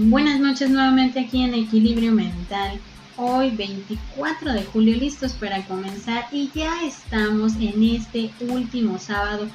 Buenas noches nuevamente aquí en Equilibrio Mental. Hoy 24 de julio listos para comenzar y ya estamos en este último sábado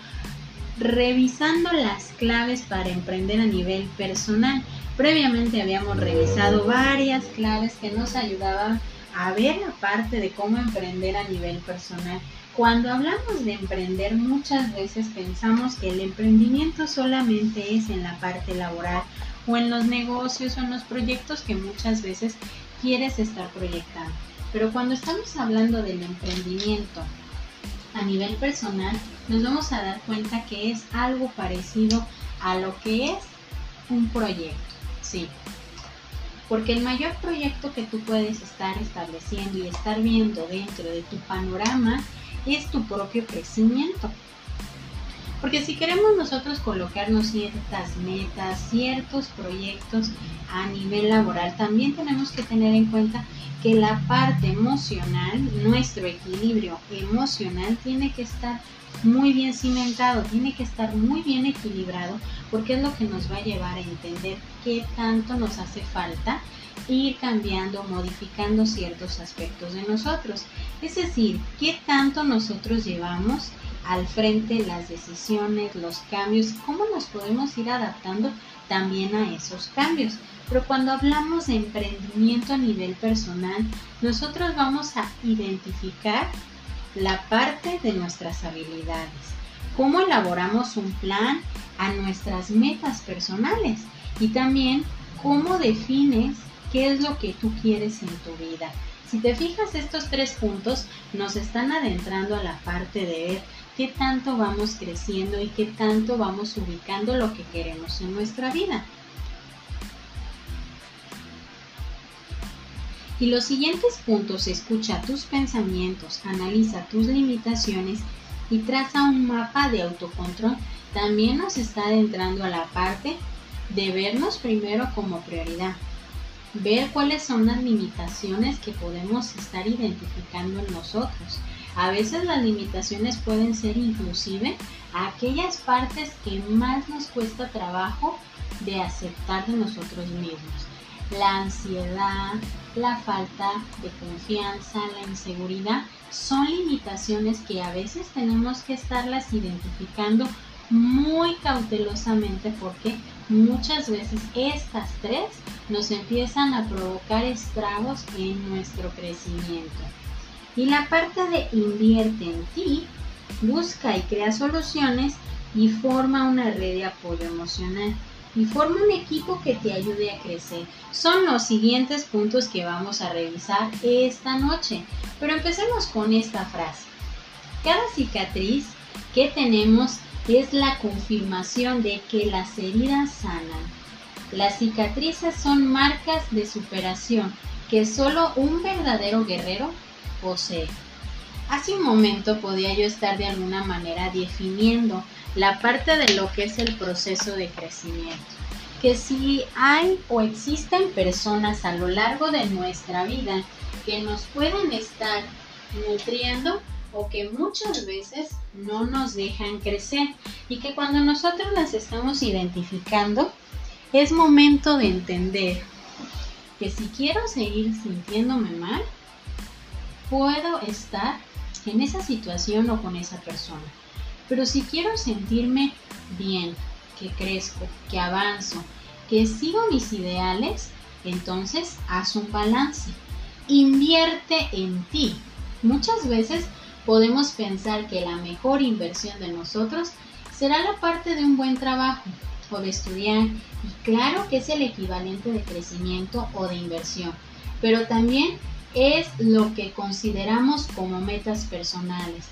revisando las claves para emprender a nivel personal. Previamente habíamos revisado varias claves que nos ayudaban a ver la parte de cómo emprender a nivel personal. Cuando hablamos de emprender muchas veces pensamos que el emprendimiento solamente es en la parte laboral o en los negocios o en los proyectos que muchas veces quieres estar proyectando. Pero cuando estamos hablando del emprendimiento a nivel personal, nos vamos a dar cuenta que es algo parecido a lo que es un proyecto. Sí. Porque el mayor proyecto que tú puedes estar estableciendo y estar viendo dentro de tu panorama es tu propio crecimiento. Porque si queremos nosotros colocarnos ciertas metas, ciertos proyectos a nivel laboral, también tenemos que tener en cuenta que la parte emocional, nuestro equilibrio emocional tiene que estar muy bien cimentado, tiene que estar muy bien equilibrado, porque es lo que nos va a llevar a entender qué tanto nos hace falta ir cambiando, modificando ciertos aspectos de nosotros. Es decir, qué tanto nosotros llevamos al frente las decisiones, los cambios, cómo nos podemos ir adaptando también a esos cambios. Pero cuando hablamos de emprendimiento a nivel personal, nosotros vamos a identificar la parte de nuestras habilidades, cómo elaboramos un plan a nuestras metas personales y también cómo defines qué es lo que tú quieres en tu vida. Si te fijas, estos tres puntos nos están adentrando a la parte de ver qué tanto vamos creciendo y qué tanto vamos ubicando lo que queremos en nuestra vida. Y los siguientes puntos, escucha tus pensamientos, analiza tus limitaciones y traza un mapa de autocontrol, también nos está adentrando a la parte de vernos primero como prioridad. Ver cuáles son las limitaciones que podemos estar identificando en nosotros a veces las limitaciones pueden ser inclusive aquellas partes que más nos cuesta trabajo de aceptar de nosotros mismos. La ansiedad, la falta de confianza, la inseguridad son limitaciones que a veces tenemos que estarlas identificando muy cautelosamente porque muchas veces estas tres nos empiezan a provocar estragos en nuestro crecimiento. Y la parte de invierte en ti, busca y crea soluciones y forma una red de apoyo emocional y forma un equipo que te ayude a crecer. Son los siguientes puntos que vamos a revisar esta noche. Pero empecemos con esta frase. Cada cicatriz que tenemos es la confirmación de que las heridas sanan. Las cicatrices son marcas de superación que solo un verdadero guerrero Hace un momento podía yo estar de alguna manera definiendo la parte de lo que es el proceso de crecimiento. Que si hay o existen personas a lo largo de nuestra vida que nos pueden estar nutriendo o que muchas veces no nos dejan crecer y que cuando nosotros las estamos identificando es momento de entender que si quiero seguir sintiéndome mal, puedo estar en esa situación o con esa persona. Pero si quiero sentirme bien, que crezco, que avanzo, que sigo mis ideales, entonces haz un balance. Invierte en ti. Muchas veces podemos pensar que la mejor inversión de nosotros será la parte de un buen trabajo o de estudiar. Y claro que es el equivalente de crecimiento o de inversión. Pero también es lo que consideramos como metas personales,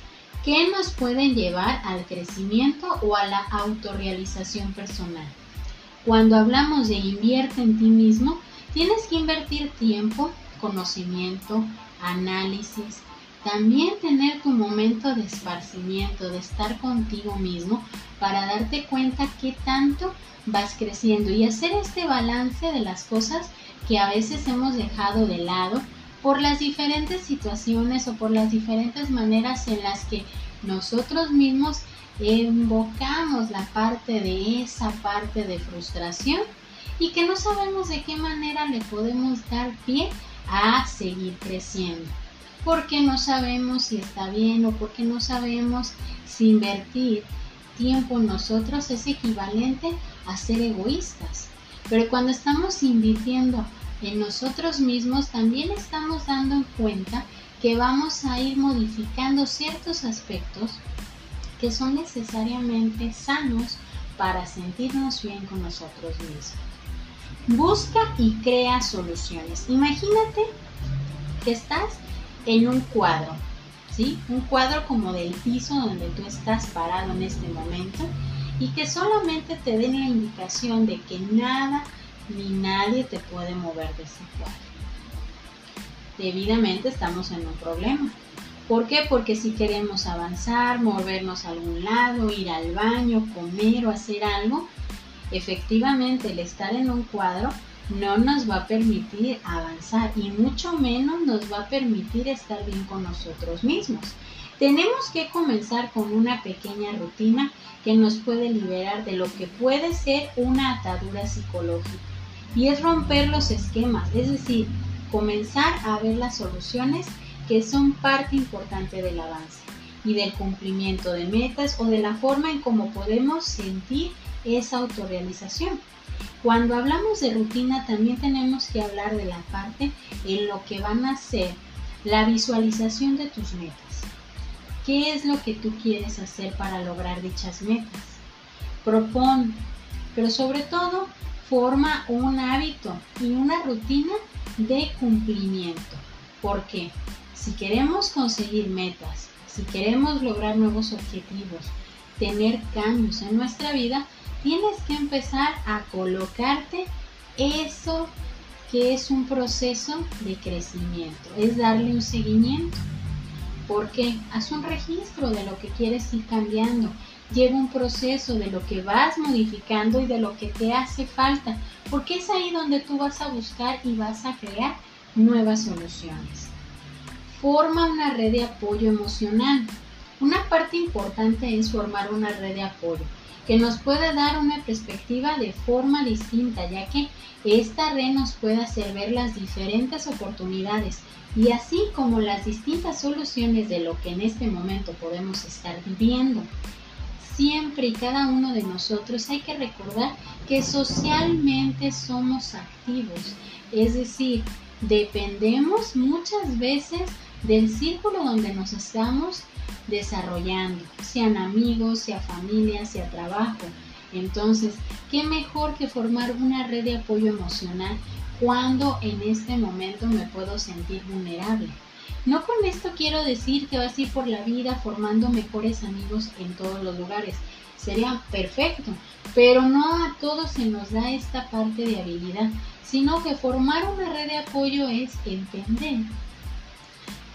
que nos pueden llevar al crecimiento o a la autorrealización personal. Cuando hablamos de invierte en ti mismo, tienes que invertir tiempo, conocimiento, análisis, también tener tu momento de esparcimiento, de estar contigo mismo para darte cuenta qué tanto vas creciendo y hacer este balance de las cosas que a veces hemos dejado de lado por las diferentes situaciones o por las diferentes maneras en las que nosotros mismos invocamos la parte de esa parte de frustración y que no sabemos de qué manera le podemos dar pie a seguir creciendo. Porque no sabemos si está bien o porque no sabemos si invertir tiempo en nosotros es equivalente a ser egoístas. Pero cuando estamos invirtiendo en nosotros mismos, también estamos dando en cuenta que vamos a ir modificando ciertos aspectos que son necesariamente sanos para sentirnos bien con nosotros mismos. Busca y crea soluciones. Imagínate que estás en un cuadro, ¿sí? Un cuadro como del piso donde tú estás parado en este momento y que solamente te den la indicación de que nada ni nadie te puede mover de ese cuadro. Debidamente estamos en un problema. ¿Por qué? Porque si queremos avanzar, movernos a algún lado, ir al baño, comer o hacer algo, efectivamente el estar en un cuadro no nos va a permitir avanzar y mucho menos nos va a permitir estar bien con nosotros mismos. Tenemos que comenzar con una pequeña rutina que nos puede liberar de lo que puede ser una atadura psicológica y es romper los esquemas, es decir, comenzar a ver las soluciones que son parte importante del avance y del cumplimiento de metas o de la forma en cómo podemos sentir esa autorrealización. Cuando hablamos de rutina también tenemos que hablar de la parte en lo que van a ser la visualización de tus metas. ¿Qué es lo que tú quieres hacer para lograr dichas metas? Propon, pero sobre todo forma un hábito y una rutina de cumplimiento. ¿Por qué? Si queremos conseguir metas, si queremos lograr nuevos objetivos, tener cambios en nuestra vida, tienes que empezar a colocarte eso que es un proceso de crecimiento, es darle un seguimiento. Porque haz un registro de lo que quieres ir cambiando, lleva un proceso de lo que vas modificando y de lo que te hace falta, porque es ahí donde tú vas a buscar y vas a crear nuevas soluciones. Forma una red de apoyo emocional. Una parte importante es formar una red de apoyo que nos pueda dar una perspectiva de forma distinta, ya que esta red nos puede hacer ver las diferentes oportunidades y así como las distintas soluciones de lo que en este momento podemos estar viviendo. Siempre y cada uno de nosotros hay que recordar que socialmente somos activos, es decir, dependemos muchas veces del círculo donde nos estamos desarrollando, sean amigos, sea familia, sea trabajo. Entonces, ¿qué mejor que formar una red de apoyo emocional cuando en este momento me puedo sentir vulnerable? No con esto quiero decir que vas a ir por la vida formando mejores amigos en todos los lugares. Sería perfecto, pero no a todos se nos da esta parte de habilidad, sino que formar una red de apoyo es entender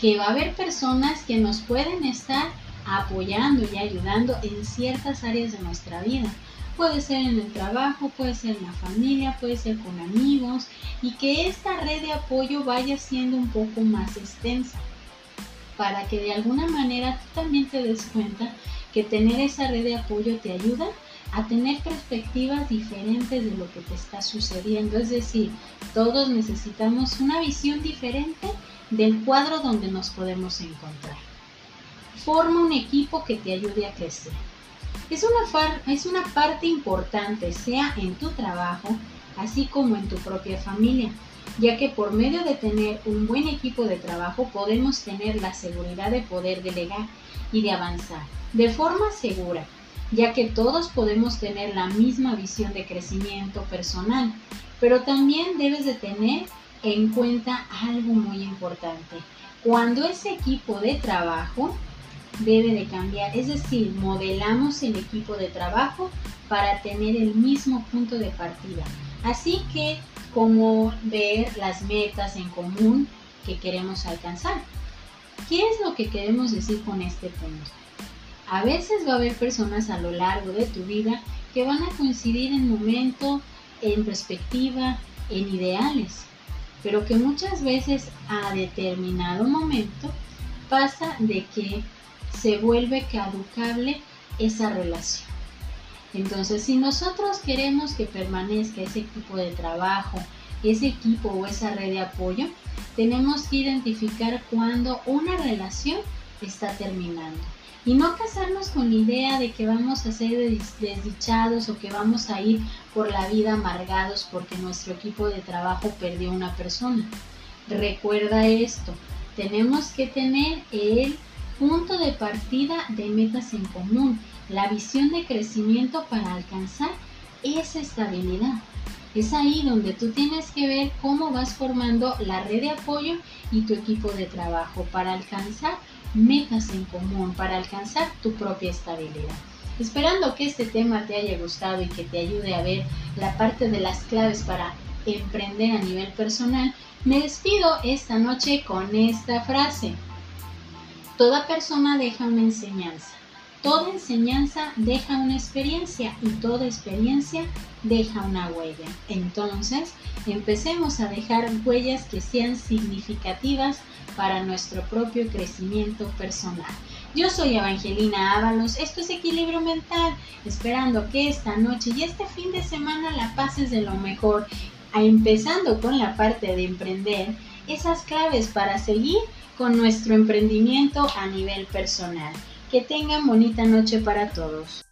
que va a haber personas que nos pueden estar apoyando y ayudando en ciertas áreas de nuestra vida. Puede ser en el trabajo, puede ser en la familia, puede ser con amigos y que esta red de apoyo vaya siendo un poco más extensa para que de alguna manera tú también te des cuenta que tener esa red de apoyo te ayuda a tener perspectivas diferentes de lo que te está sucediendo. Es decir, todos necesitamos una visión diferente del cuadro donde nos podemos encontrar. Forma un equipo que te ayude a crecer. Es una, es una parte importante, sea en tu trabajo, así como en tu propia familia, ya que por medio de tener un buen equipo de trabajo podemos tener la seguridad de poder delegar y de avanzar de forma segura, ya que todos podemos tener la misma visión de crecimiento personal, pero también debes de tener en cuenta algo muy importante. Cuando ese equipo de trabajo debe de cambiar, es decir, modelamos el equipo de trabajo para tener el mismo punto de partida. Así que como ver las metas en común que queremos alcanzar. ¿Qué es lo que queremos decir con este punto? A veces va a haber personas a lo largo de tu vida que van a coincidir en momento, en perspectiva, en ideales pero que muchas veces a determinado momento pasa de que se vuelve caducable esa relación. Entonces, si nosotros queremos que permanezca ese equipo de trabajo, ese equipo o esa red de apoyo, tenemos que identificar cuando una relación está terminando. Y no casarnos con la idea de que vamos a ser desdichados o que vamos a ir por la vida amargados porque nuestro equipo de trabajo perdió una persona. Recuerda esto, tenemos que tener el punto de partida de metas en común, la visión de crecimiento para alcanzar esa estabilidad. Es ahí donde tú tienes que ver cómo vas formando la red de apoyo y tu equipo de trabajo para alcanzar metas en común, para alcanzar tu propia estabilidad. Esperando que este tema te haya gustado y que te ayude a ver la parte de las claves para emprender a nivel personal, me despido esta noche con esta frase. Toda persona deja una enseñanza. Toda enseñanza deja una experiencia y toda experiencia deja una huella. Entonces, empecemos a dejar huellas que sean significativas para nuestro propio crecimiento personal. Yo soy Evangelina Ábalos, esto es Equilibrio Mental, esperando que esta noche y este fin de semana la pases de lo mejor, empezando con la parte de emprender, esas claves para seguir con nuestro emprendimiento a nivel personal. Que tengan bonita noche para todos.